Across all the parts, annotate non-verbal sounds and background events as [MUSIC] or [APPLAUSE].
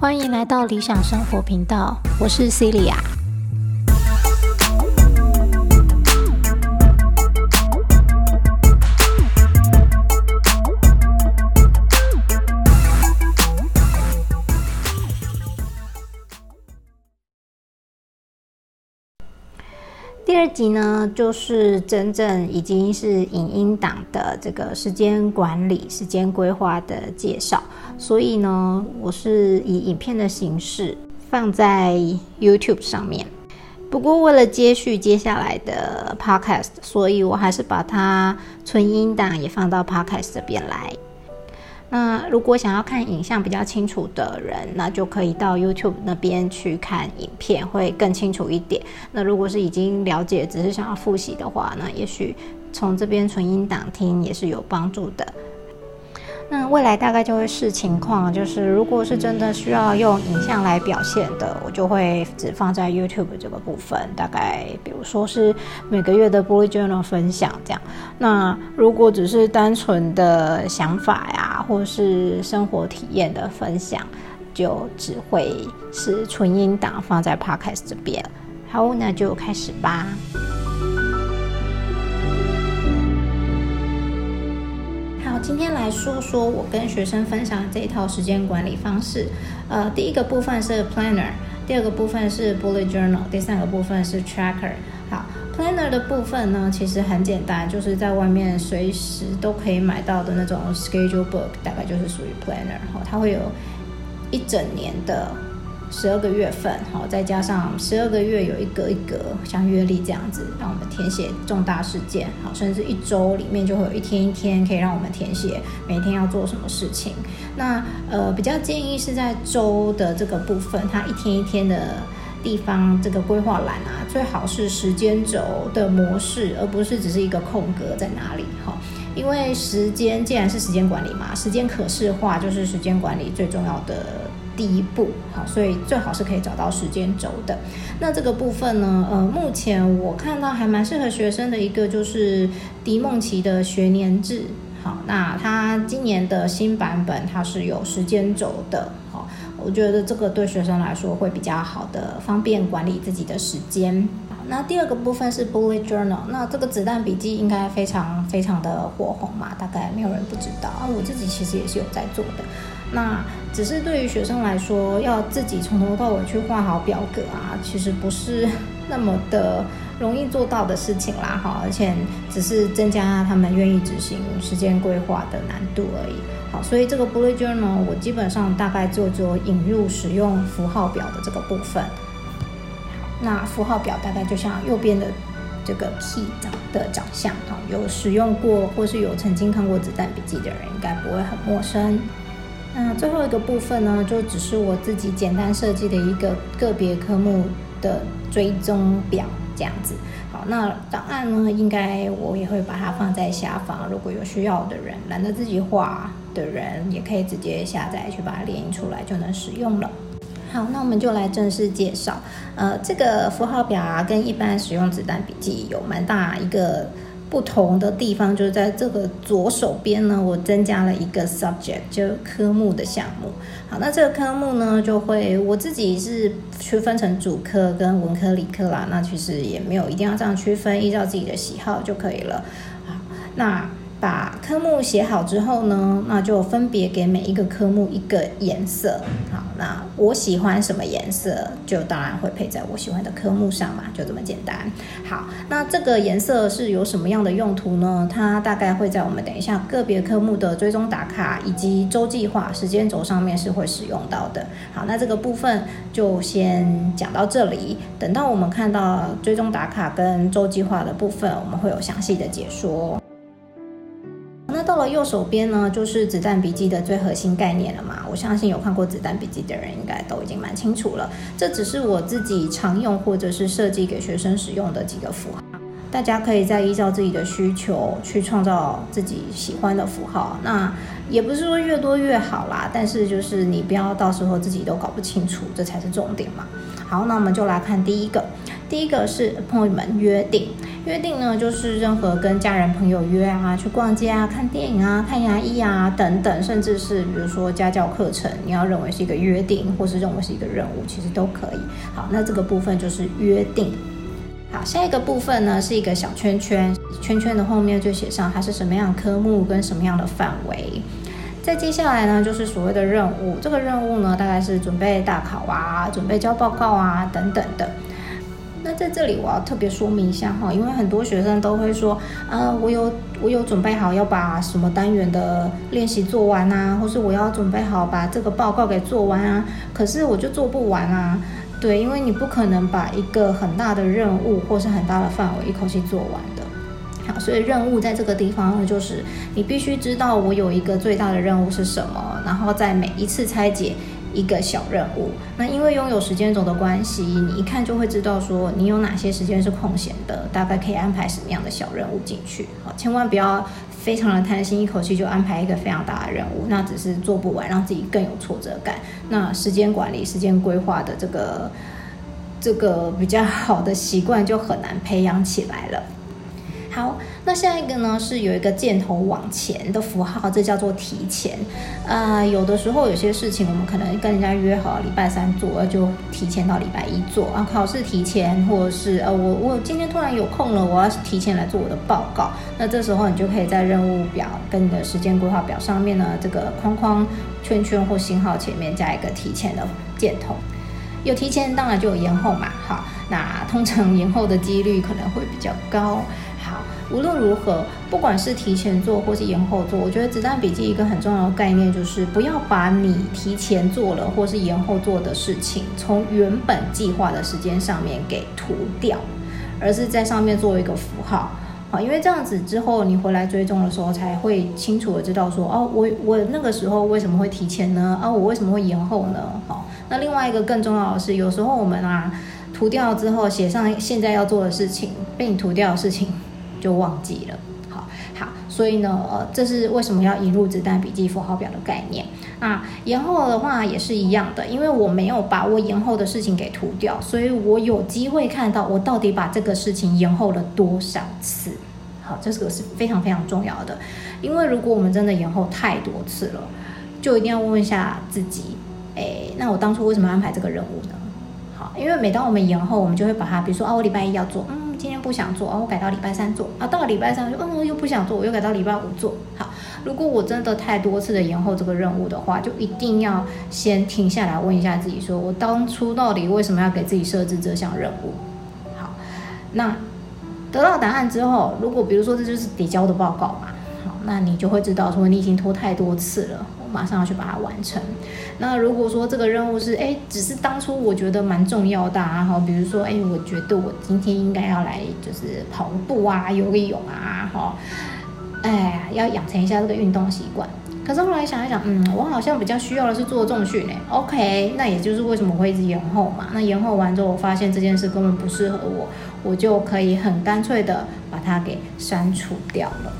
欢迎来到理想生活频道，我是 Celia。二集呢，就是真正已经是影音档的这个时间管理、时间规划的介绍。所以呢，我是以影片的形式放在 YouTube 上面。不过为了接续接下来的 Podcast，所以我还是把它存音档也放到 Podcast 这边来。那如果想要看影像比较清楚的人，那就可以到 YouTube 那边去看影片，会更清楚一点。那如果是已经了解，只是想要复习的话，那也许从这边纯音档听也是有帮助的。那未来大概就会视情况，就是如果是真的需要用影像来表现的，我就会只放在 YouTube 这个部分。大概比如说是每个月的 Bullet Journal 分享这样。那如果只是单纯的想法呀，或是生活体验的分享，就只会是纯音档放在 Podcast 这边。好，那就开始吧。今天来说说我跟学生分享的这一套时间管理方式。呃，第一个部分是 Planner，第二个部分是 Bullet Journal，第三个部分是 Tracker。好，Planner 的部分呢，其实很简单，就是在外面随时都可以买到的那种 Schedule Book，大概就是属于 Planner。哈，它会有一整年的。十二个月份，好，再加上十二个月有一格一格像月历这样子，让我们填写重大事件，好，甚至一周里面就会有一天一天可以让我们填写每天要做什么事情。那呃，比较建议是在周的这个部分，它一天一天的地方这个规划栏啊，最好是时间轴的模式，而不是只是一个空格在哪里，好，因为时间既然是时间管理嘛，时间可视化就是时间管理最重要的。第一步，好，所以最好是可以找到时间轴的。那这个部分呢，呃，目前我看到还蛮适合学生的一个就是迪梦奇的学年制。好，那它今年的新版本它是有时间轴的。好，我觉得这个对学生来说会比较好的，方便管理自己的时间。那第二个部分是 Bullet Journal，那这个子弹笔记应该非常非常的火红嘛，大概没有人不知道啊。我自己其实也是有在做的。那只是对于学生来说，要自己从头到尾去画好表格啊，其实不是 [LAUGHS] 那么的容易做到的事情啦，哈，而且只是增加他们愿意执行时间规划的难度而已。好，所以这个 Bullet Journal 我基本上大概做做引入使用符号表的这个部分。那符号表大概就像右边的这个 key 长的长相啊，有使用过或是有曾经看过子弹笔记的人，应该不会很陌生。那最后一个部分呢，就只是我自己简单设计的一个个别科目的追踪表这样子。好，那档案呢，应该我也会把它放在下方，如果有需要的人，懒得自己画的人，也可以直接下载去把它列印出来就能使用了。好，那我们就来正式介绍。呃，这个符号表啊，跟一般使用子弹笔记有蛮大一个。不同的地方就是在这个左手边呢，我增加了一个 subject，就科目的项目。好，那这个科目呢，就会我自己是区分成主科跟文科、理科啦。那其实也没有一定要这样区分，依照自己的喜好就可以了。好，那。把科目写好之后呢，那就分别给每一个科目一个颜色。好，那我喜欢什么颜色，就当然会配在我喜欢的科目上嘛，就这么简单。好，那这个颜色是有什么样的用途呢？它大概会在我们等一下个别科目的追踪打卡以及周计划时间轴上面是会使用到的。好，那这个部分就先讲到这里。等到我们看到追踪打卡跟周计划的部分，我们会有详细的解说。到了右手边呢，就是子弹笔记的最核心概念了嘛。我相信有看过子弹笔记的人，应该都已经蛮清楚了。这只是我自己常用或者是设计给学生使用的几个符号，大家可以再依照自己的需求去创造自己喜欢的符号。那也不是说越多越好啦，但是就是你不要到时候自己都搞不清楚，这才是重点嘛。好，那我们就来看第一个，第一个是 appointment 约定。约定呢，就是任何跟家人朋友约啊，去逛街啊、看电影啊、看牙医啊等等，甚至是比如说家教课程，你要认为是一个约定，或是认为是一个任务，其实都可以。好，那这个部分就是约定。好，下一个部分呢是一个小圈圈，圈圈的后面就写上它是什么样科目跟什么样的范围。再接下来呢就是所谓的任务，这个任务呢大概是准备大考啊，准备交报告啊等等的。那在这里我要特别说明一下哈，因为很多学生都会说，呃，我有我有准备好要把什么单元的练习做完啊，或是我要准备好把这个报告给做完啊，可是我就做不完啊。对，因为你不可能把一个很大的任务或是很大的范围一口气做完的。好，所以任务在这个地方呢，就是你必须知道我有一个最大的任务是什么，然后在每一次拆解一个小任务。那因为拥有时间轴的关系，你一看就会知道说你有哪些时间是空闲的，大概可以安排什么样的小任务进去。好，千万不要。非常的贪心，一口气就安排一个非常大的任务，那只是做不完，让自己更有挫折感。那时间管理、时间规划的这个这个比较好的习惯就很难培养起来了。好，那下一个呢是有一个箭头往前的符号，这叫做提前。啊，有的时候有些事情我们可能跟人家约好礼拜三做，就提前到礼拜一做啊。考试提前，或者是呃，我我今天突然有空了，我要提前来做我的报告。那这时候你就可以在任务表跟你的时间规划表上面呢，这个框框、圈圈或星号前面加一个提前的箭头。有提前，当然就有延后嘛。好，那通常延后的几率可能会比较高。无论如何，不管是提前做或是延后做，我觉得子弹笔记一个很重要的概念就是，不要把你提前做了或是延后做的事情，从原本计划的时间上面给涂掉，而是在上面做一个符号，好，因为这样子之后你回来追踪的时候，才会清楚的知道说，哦，我我那个时候为什么会提前呢？啊，我为什么会延后呢？好，那另外一个更重要的是，有时候我们啊涂掉之后，写上现在要做的事情，被你涂掉的事情。就忘记了，好好，所以呢，呃，这是为什么要引入子弹笔记符号表的概念。那延后的话也是一样的，因为我没有把我延后的事情给涂掉，所以我有机会看到我到底把这个事情延后了多少次。好，这个是非常非常重要的，因为如果我们真的延后太多次了，就一定要问一下自己，哎，那我当初为什么安排这个任务呢？好，因为每当我们延后，我们就会把它，比如说啊，我礼拜一要做，嗯。今天不想做啊，我改到礼拜三做啊。到了礼拜三就嗯又不想做，我又改到礼拜五做。好，如果我真的太多次的延后这个任务的话，就一定要先停下来问一下自己，说我当初到底为什么要给自己设置这项任务？好，那得到答案之后，如果比如说这就是得交的报告嘛，好，那你就会知道说你已经拖太多次了。马上要去把它完成。那如果说这个任务是哎，只是当初我觉得蛮重要的啊，哈，比如说哎，我觉得我今天应该要来就是跑步啊，游个泳啊，哈，哎，要养成一下这个运动习惯。可是后来想一想，嗯，我好像比较需要的是做重训诶。OK，那也就是为什么会一直延后嘛。那延后完之后，我发现这件事根本不适合我，我就可以很干脆的把它给删除掉了。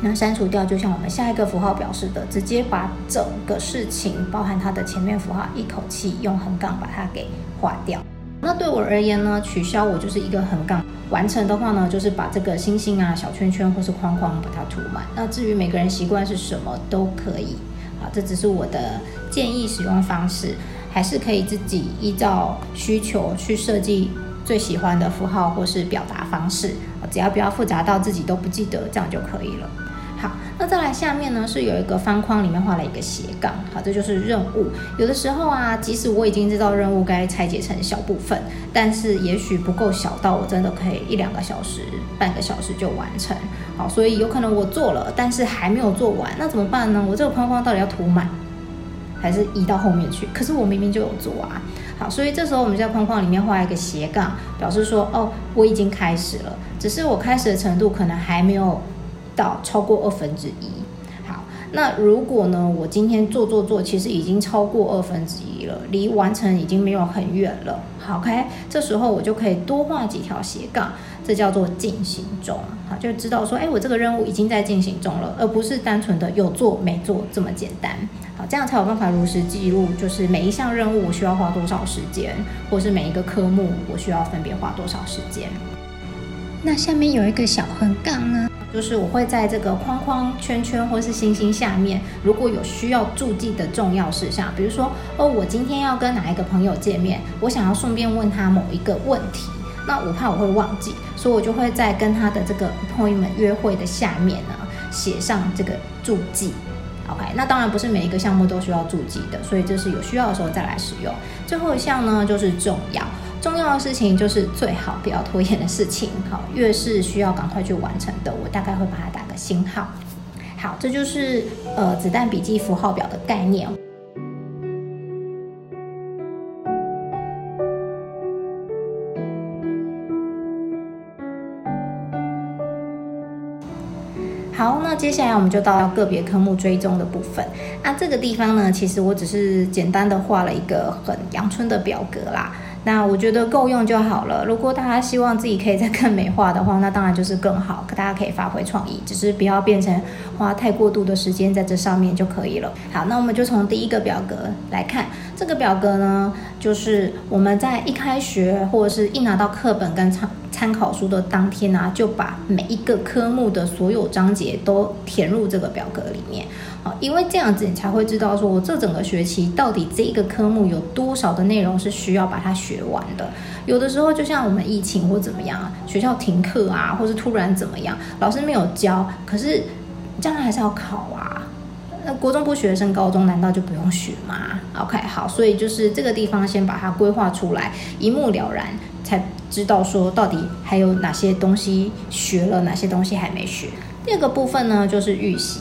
那删除掉，就像我们下一个符号表示的，直接把整个事情，包含它的前面符号，一口气用横杠把它给划掉。那对我而言呢，取消我就是一个横杠，完成的话呢，就是把这个星星啊、小圈圈或是框框把它涂满。那至于每个人习惯是什么都可以，啊，这只是我的建议使用方式，还是可以自己依照需求去设计最喜欢的符号或是表达方式，只要不要复杂到自己都不记得，这样就可以了。那再来下面呢是有一个方框，里面画了一个斜杠。好，这就是任务。有的时候啊，即使我已经知道任务该拆解成小部分，但是也许不够小到我真的可以一两个小时、半个小时就完成。好，所以有可能我做了，但是还没有做完，那怎么办呢？我这个框框到底要涂满，还是移到后面去？可是我明明就有做啊。好，所以这时候我们在框框里面画一个斜杠，表示说，哦，我已经开始了，只是我开始的程度可能还没有。到超过二分之一，好，那如果呢？我今天做做做，其实已经超过二分之一了，离完成已经没有很远了。好，OK，这时候我就可以多画几条斜杠，这叫做进行中，好，就知道说，哎，我这个任务已经在进行中了，而不是单纯的有做没做这么简单。好，这样才有办法如实记录，就是每一项任务我需要花多少时间，或是每一个科目我需要分别花多少时间。那下面有一个小横杠呢，就是我会在这个框框、圈圈或是星星下面，如果有需要注记的重要事项，比如说哦，我今天要跟哪一个朋友见面，我想要顺便问他某一个问题，那我怕我会忘记，所以我就会在跟他的这个 appointment 约会的下面呢，写上这个注记。OK，那当然不是每一个项目都需要注记的，所以这是有需要的时候再来使用。最后一项呢，就是重要，重要的事情就是最好不要拖延的事情。好，越是需要赶快去完成的，我大概会把它打个星号。好，这就是呃子弹笔记符号表的概念。好，那接下来我们就到个别科目追踪的部分。那这个地方呢，其实我只是简单的画了一个很阳春的表格啦。那我觉得够用就好了。如果大家希望自己可以再更美化的话，那当然就是更好，大家可以发挥创意，只是不要变成花太过度的时间在这上面就可以了。好，那我们就从第一个表格来看，这个表格呢，就是我们在一开学或者是一拿到课本跟参参考书的当天啊，就把每一个科目的所有章节都填入这个表格里面。因为这样子，你才会知道说，我这整个学期到底这一个科目有多少的内容是需要把它学完的。有的时候，就像我们疫情或怎么样啊，学校停课啊，或是突然怎么样，老师没有教，可是将来还是要考啊。那国中不学生，高中难道就不用学吗？OK，好，所以就是这个地方先把它规划出来，一目了然，才知道说到底还有哪些东西学了，哪些东西还没学。第二个部分呢，就是预习。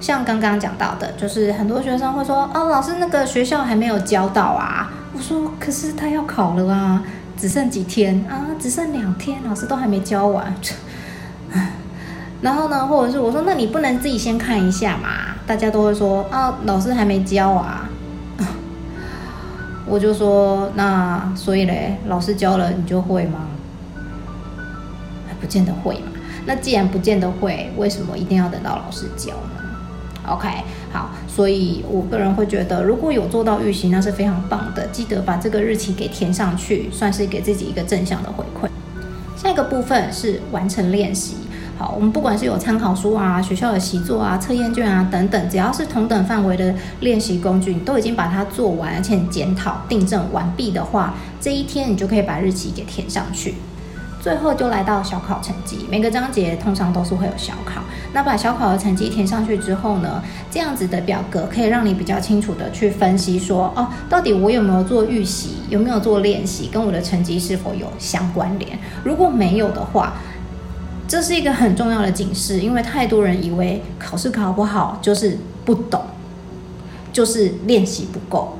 像刚刚讲到的，就是很多学生会说：“哦，老师，那个学校还没有教到啊。”我说：“可是他要考了啊，只剩几天啊，只剩两天，老师都还没教完。” [LAUGHS] 然后呢，或者是我说：“那你不能自己先看一下嘛？”大家都会说：“啊，老师还没教啊。” [LAUGHS] 我就说：“那所以嘞，老师教了你就会吗？不见得会嘛。那既然不见得会，为什么一定要等到老师教呢？” OK，好，所以我个人会觉得，如果有做到预习，那是非常棒的。记得把这个日期给填上去，算是给自己一个正向的回馈。下一个部分是完成练习。好，我们不管是有参考书啊、学校的习作啊、测验卷啊等等，只要是同等范围的练习工具，你都已经把它做完，而且检讨、订正完毕的话，这一天你就可以把日期给填上去。最后就来到小考成绩，每个章节通常都是会有小考。那把小考的成绩填上去之后呢，这样子的表格可以让你比较清楚的去分析说，哦，到底我有没有做预习，有没有做练习，跟我的成绩是否有相关联？如果没有的话，这是一个很重要的警示，因为太多人以为考试考不好就是不懂，就是练习不够。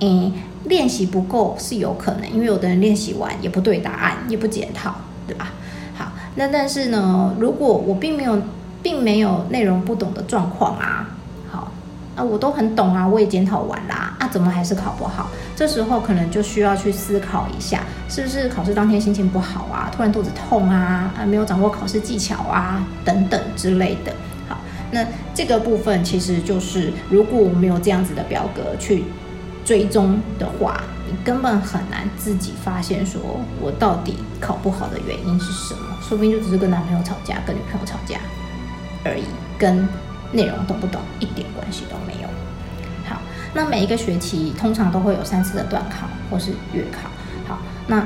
嗯。练习不够是有可能，因为有的人练习完也不对答案，也不检讨，对吧？好，那但是呢，如果我并没有，并没有内容不懂的状况啊，好，啊，我都很懂啊，我也检讨完啦，啊，怎么还是考不好？这时候可能就需要去思考一下，是不是考试当天心情不好啊，突然肚子痛啊，啊，没有掌握考试技巧啊，等等之类的。好，那这个部分其实就是，如果我没有这样子的表格去。追踪的话，你根本很难自己发现说我到底考不好的原因是什么，说不定就只是跟男朋友吵架、跟女朋友吵架而已，跟内容懂不懂一点关系都没有。好，那每一个学期通常都会有三次的段考或是月考。好，那。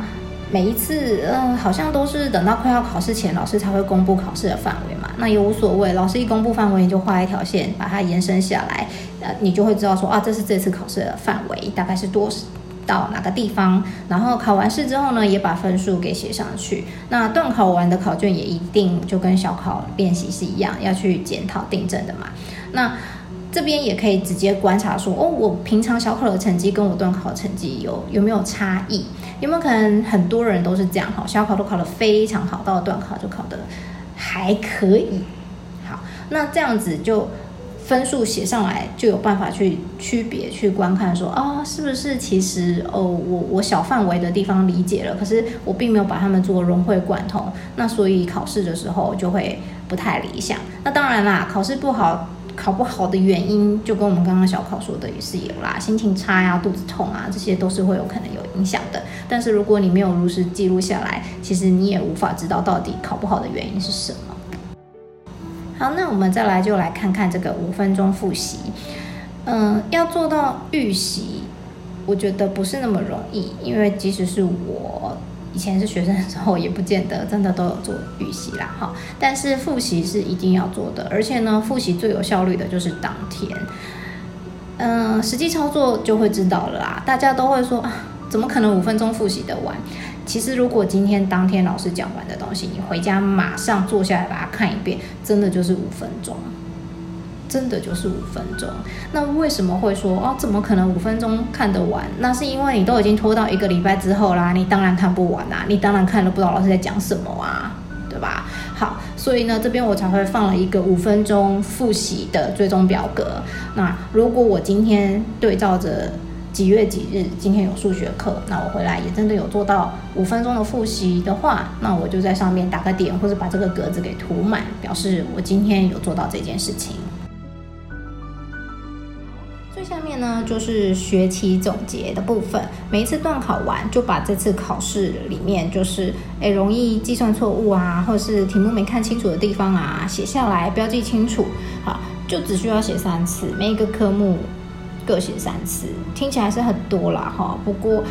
每一次，呃，好像都是等到快要考试前，老师才会公布考试的范围嘛。那也无所谓，老师一公布范围，你就画一条线，把它延伸下来，呃，你就会知道说，啊，这是这次考试的范围，大概是多到哪个地方。然后考完试之后呢，也把分数给写上去。那段考完的考卷也一定就跟小考练习是一样，要去检讨订正的嘛。那这边也可以直接观察说，哦，我平常小考的成绩跟我段考成绩有有没有差异？有没有可能很多人都是这样？哈，小考都考得非常好，到了段考就考得还可以。好，那这样子就分数写上来，就有办法去区别去观看，说哦，是不是其实哦，我我小范围的地方理解了，可是我并没有把他们做融会贯通，那所以考试的时候就会不太理想。那当然啦，考试不好。考不好的原因，就跟我们刚刚小考说的也是有啦，心情差呀、肚子痛啊，这些都是会有可能有影响的。但是如果你没有如实记录下来，其实你也无法知道到底考不好的原因是什么。好，那我们再来就来看看这个五分钟复习。嗯，要做到预习，我觉得不是那么容易，因为即使是我。以前是学生的时候，也不见得真的都有做预习啦，哈。但是复习是一定要做的，而且呢，复习最有效率的就是当天。嗯，实际操作就会知道了啦。大家都会说啊，怎么可能五分钟复习的完？其实如果今天当天老师讲完的东西，你回家马上坐下来把它看一遍，真的就是五分钟。真的就是五分钟，那为什么会说哦？怎么可能五分钟看得完？那是因为你都已经拖到一个礼拜之后啦，你当然看不完啦，你当然看了不知道老师在讲什么啊，对吧？好，所以呢，这边我才会放了一个五分钟复习的追踪表格。那如果我今天对照着几月几日，今天有数学课，那我回来也真的有做到五分钟的复习的话，那我就在上面打个点，或者把这个格子给涂满，表示我今天有做到这件事情。呢就是学期总结的部分，每一次段考完就把这次考试里面就是诶容易计算错误啊，或者是题目没看清楚的地方啊写下来标记清楚，好，就只需要写三次，每一个科目各写三次，听起来是很多啦哈，不过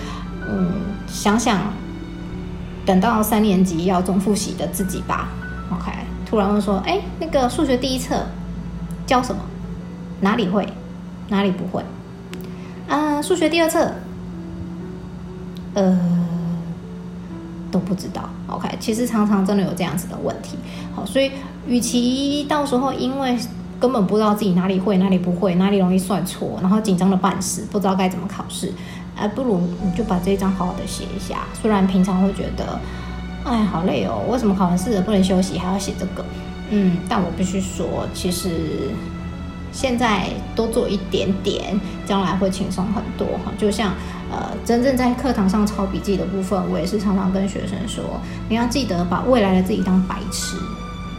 嗯想想等到三年级要总复习的自己吧，OK，突然问说哎那个数学第一册教什么？哪里会？哪里不会？啊，数学第二册，呃，都不知道。OK，其实常常真的有这样子的问题。好，所以与其到时候因为根本不知道自己哪里会、哪里不会、哪里容易算错，然后紧张的半死，不知道该怎么考试，哎，不如你就把这一张好好的写一下。虽然平常会觉得，哎，好累哦，为什么考完试了不能休息，还要写这个？嗯，但我必须说，其实。现在多做一点点，将来会轻松很多哈。就像呃，真正在课堂上抄笔记的部分，我也是常常跟学生说，你要记得把未来的自己当白痴。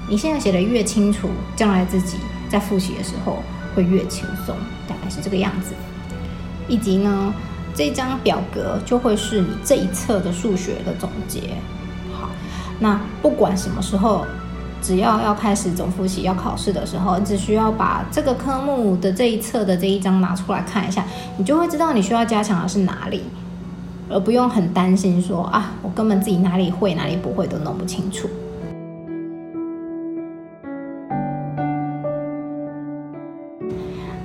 你现在写的越清楚，将来自己在复习的时候会越轻松，大概是这个样子。以及呢，这张表格就会是你这一册的数学的总结。好，那不管什么时候。只要要开始总复习、要考试的时候，你只需要把这个科目的这一册的这一章拿出来看一下，你就会知道你需要加强的是哪里，而不用很担心说啊，我根本自己哪里会、哪里不会都弄不清楚。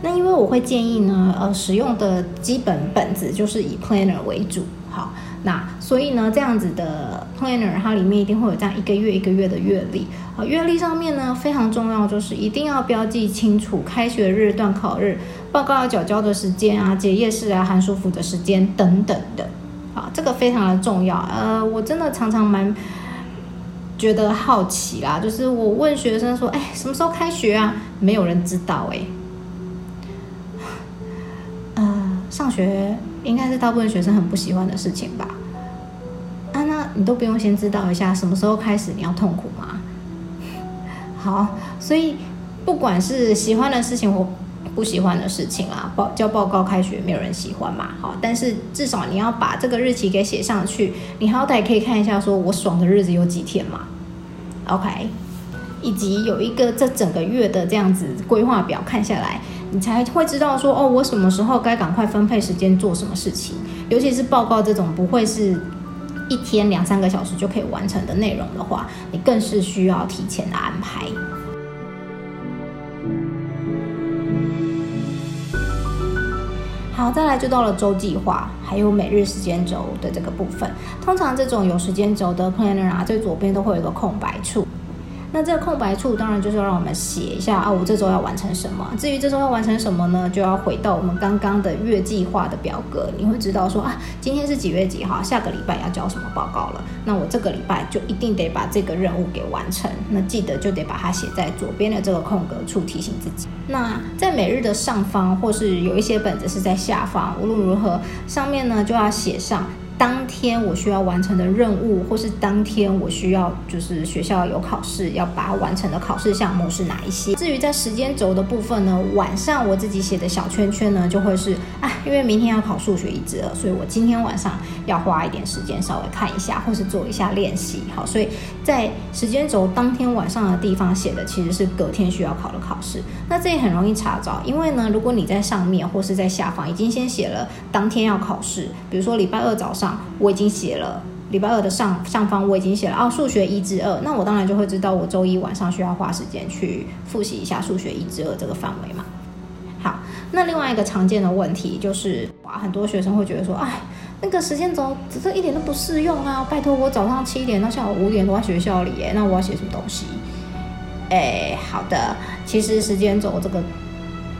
那因为我会建议呢，呃，使用的基本本子就是以 Planner 为主，好。那所以呢，这样子的 planner 它里面一定会有这样一个月一个月的月历。好，月历上面呢非常重要，就是一定要标记清楚开学日、段考日、报告要缴交的时间啊、结业式啊、寒暑辅的时间等等的。好，这个非常的重要。呃，我真的常常蛮觉得好奇啦，就是我问学生说，哎，什么时候开学啊？没有人知道哎。呃，上学。应该是大部分学生很不喜欢的事情吧？啊，那你都不用先知道一下什么时候开始你要痛苦吗？[LAUGHS] 好，所以不管是喜欢的事情或不喜欢的事情啊，报交报告开学没有人喜欢嘛。好，但是至少你要把这个日期给写上去，你好歹可以看一下，说我爽的日子有几天嘛？OK，以及有一个这整个月的这样子规划表看下来。你才会知道说哦，我什么时候该赶快分配时间做什么事情，尤其是报告这种不会是一天两三个小时就可以完成的内容的话，你更是需要提前的安排。好，再来就到了周计划，还有每日时间轴的这个部分。通常这种有时间轴的 planner 啊，最左边都会有一个空白处。那这个空白处当然就是要让我们写一下啊，我这周要完成什么。至于这周要完成什么呢，就要回到我们刚刚的月计划的表格，你会知道说啊，今天是几月几号，下个礼拜要交什么报告了。那我这个礼拜就一定得把这个任务给完成。那记得就得把它写在左边的这个空格处，提醒自己。那在每日的上方，或是有一些本子是在下方，无论如何，上面呢就要写上。当天我需要完成的任务，或是当天我需要就是学校有考试要把它完成的考试项目是哪一些。至于在时间轴的部分呢，晚上我自己写的小圈圈呢，就会是啊，因为明天要考数学一至二，所以我今天晚上要花一点时间稍微看一下，或是做一下练习。好，所以在时间轴当天晚上的地方写的其实是隔天需要考的考试。那这也很容易查找，因为呢，如果你在上面或是在下方已经先写了当天要考试，比如说礼拜二早上。我已经写了礼拜二的上上方，我已经写了哦，数学一至二，那我当然就会知道我周一晚上需要花时间去复习一下数学一至二这个范围嘛。好，那另外一个常见的问题就是，哇，很多学生会觉得说，哎，那个时间轴这一点都不适用啊！拜托，我早上七点到下午五点都在学校里，耶，那我要写什么东西？哎，好的，其实时间轴这个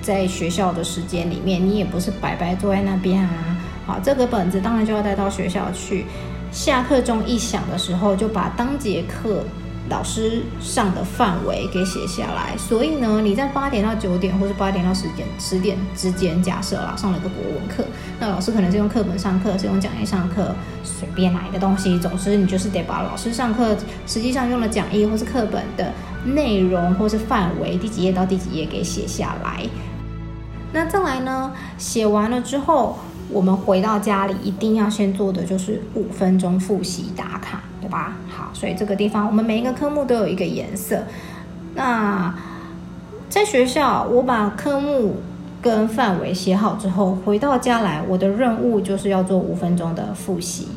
在学校的时间里面，你也不是白白坐在那边啊。好，这个本子当然就要带到学校去。下课钟一响的时候，就把当节课老师上的范围给写下来。所以呢，你在八点到九点，或是八点到十点、十点之间，假设啦，上了个国文课，那老师可能是用课本上课，是用讲义上课，随便哪一个东西，总之你就是得把老师上课实际上用的讲义或是课本的内容或是范围，第几页到第几页给写下来。那再来呢，写完了之后。我们回到家里，一定要先做的就是五分钟复习打卡，对吧？好，所以这个地方我们每一个科目都有一个颜色。那在学校，我把科目跟范围写好之后，回到家来，我的任务就是要做五分钟的复习。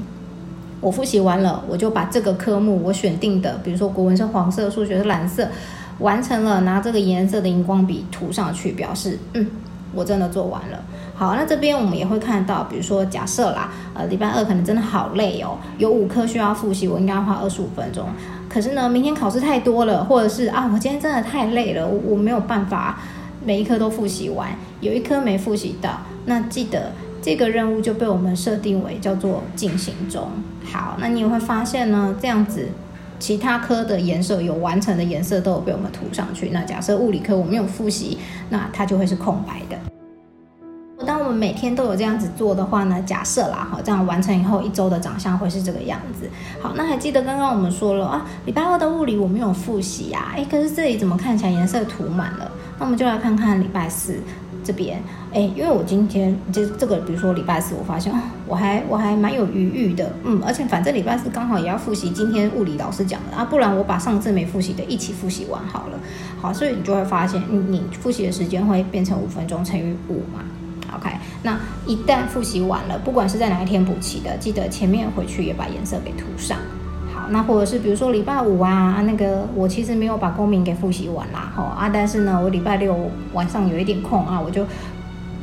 我复习完了，我就把这个科目我选定的，比如说国文是黄色，数学是蓝色，完成了，拿这个颜色的荧光笔涂上去，表示嗯，我真的做完了。好，那这边我们也会看到，比如说假设啦，呃，礼拜二可能真的好累哦，有五科需要复习，我应该要花二十五分钟。可是呢，明天考试太多了，或者是啊，我今天真的太累了，我我没有办法每一科都复习完，有一科没复习到，那记得这个任务就被我们设定为叫做进行中。好，那你也会发现呢，这样子其他科的颜色有完成的颜色都有被我们涂上去。那假设物理科我没有复习，那它就会是空白的。当我们每天都有这样子做的话呢，假设啦，好，这样完成以后一周的长相会是这个样子。好，那还记得刚刚我们说了啊，礼拜二的物理我没有复习呀，哎，可是这里怎么看起来颜色涂满了？那我们就来看看礼拜四这边，哎，因为我今天就这个，比如说礼拜四，我发现，我还我还蛮有余裕的，嗯，而且反正礼拜四刚好也要复习今天物理老师讲的啊，不然我把上次没复习的一起复习完好了。好，所以你就会发现，你你复习的时间会变成五分钟乘以五嘛。OK，那一旦复习完了，不管是在哪一天补齐的，记得前面回去也把颜色给涂上。那或者是比如说礼拜五啊，那个我其实没有把公民给复习完啦，吼啊，但是呢，我礼拜六晚上有一点空啊，我就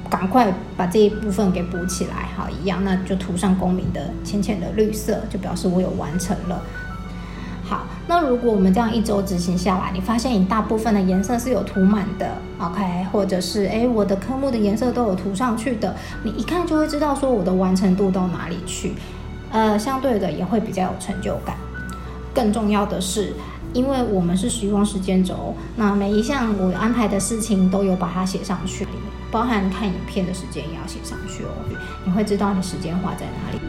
赶快把这一部分给补起来。好，一样，那就涂上公民的浅浅的绿色，就表示我有完成了。好，那如果我们这样一周执行下来，你发现你大部分的颜色是有涂满的，OK，或者是诶我的科目的颜色都有涂上去的，你一看就会知道说我的完成度到哪里去，呃，相对的也会比较有成就感。更重要的是，因为我们是使用时间轴，那每一项我安排的事情都有把它写上去，包含看影片的时间也要写上去哦，你会知道你时间花在哪里。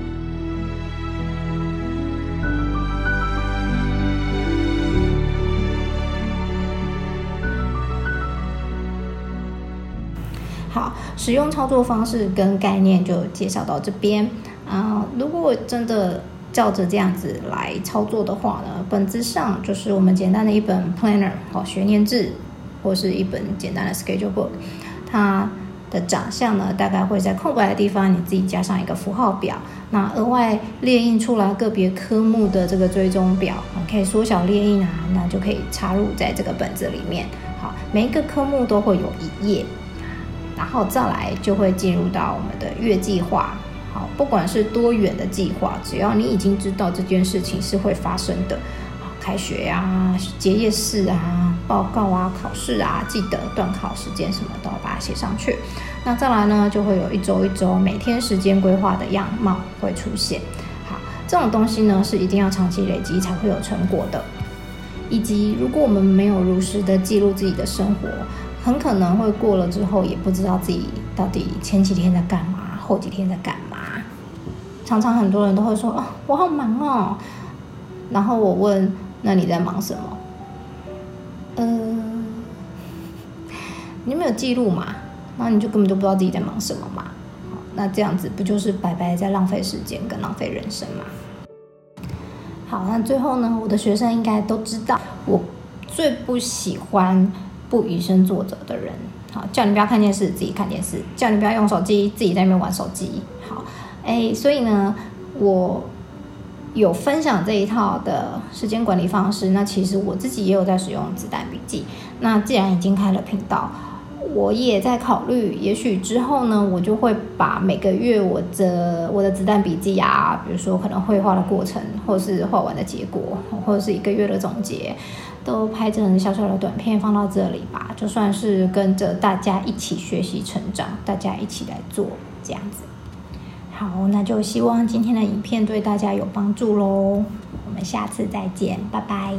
好，使用操作方式跟概念就介绍到这边啊。如果真的照着这样子来操作的话呢，本质上就是我们简单的一本 planner 好学年制，或是一本简单的 schedule book。它的长相呢，大概会在空白的地方你自己加上一个符号表，那额外列印出来个别科目的这个追踪表，可以缩小列印啊，那就可以插入在这个本子里面。好，每一个科目都会有一页。然后再来就会进入到我们的月计划，好，不管是多远的计划，只要你已经知道这件事情是会发生的，开学呀、结业式啊、报告啊、考试啊，记得断考时间什么都要把它写上去。那再来呢，就会有一周一周每天时间规划的样貌会出现。好，这种东西呢是一定要长期累积才会有成果的，以及如果我们没有如实的记录自己的生活。很可能会过了之后，也不知道自己到底前几天在干嘛，后几天在干嘛。常常很多人都会说啊，我好忙哦。然后我问，那你在忙什么？呃，你没有记录嘛？那你就根本就不知道自己在忙什么嘛。那这样子不就是白白在浪费时间跟浪费人生吗？好，那最后呢，我的学生应该都知道，我最不喜欢不以身作则的人。好，叫你不要看电视，自己看电视；叫你不要用手机，自己在那边玩手机。好，哎，所以呢，我有分享这一套的时间管理方式。那其实我自己也有在使用子弹笔记。那既然已经开了频道，我也在考虑，也许之后呢，我就会把每个月我的我的子弹笔记啊，比如说可能绘画的过程，或是画完的结果，或者是一个月的总结。都拍成小小的短片放到这里吧，就算是跟着大家一起学习成长，大家一起来做这样子。好，那就希望今天的影片对大家有帮助喽。我们下次再见，拜拜。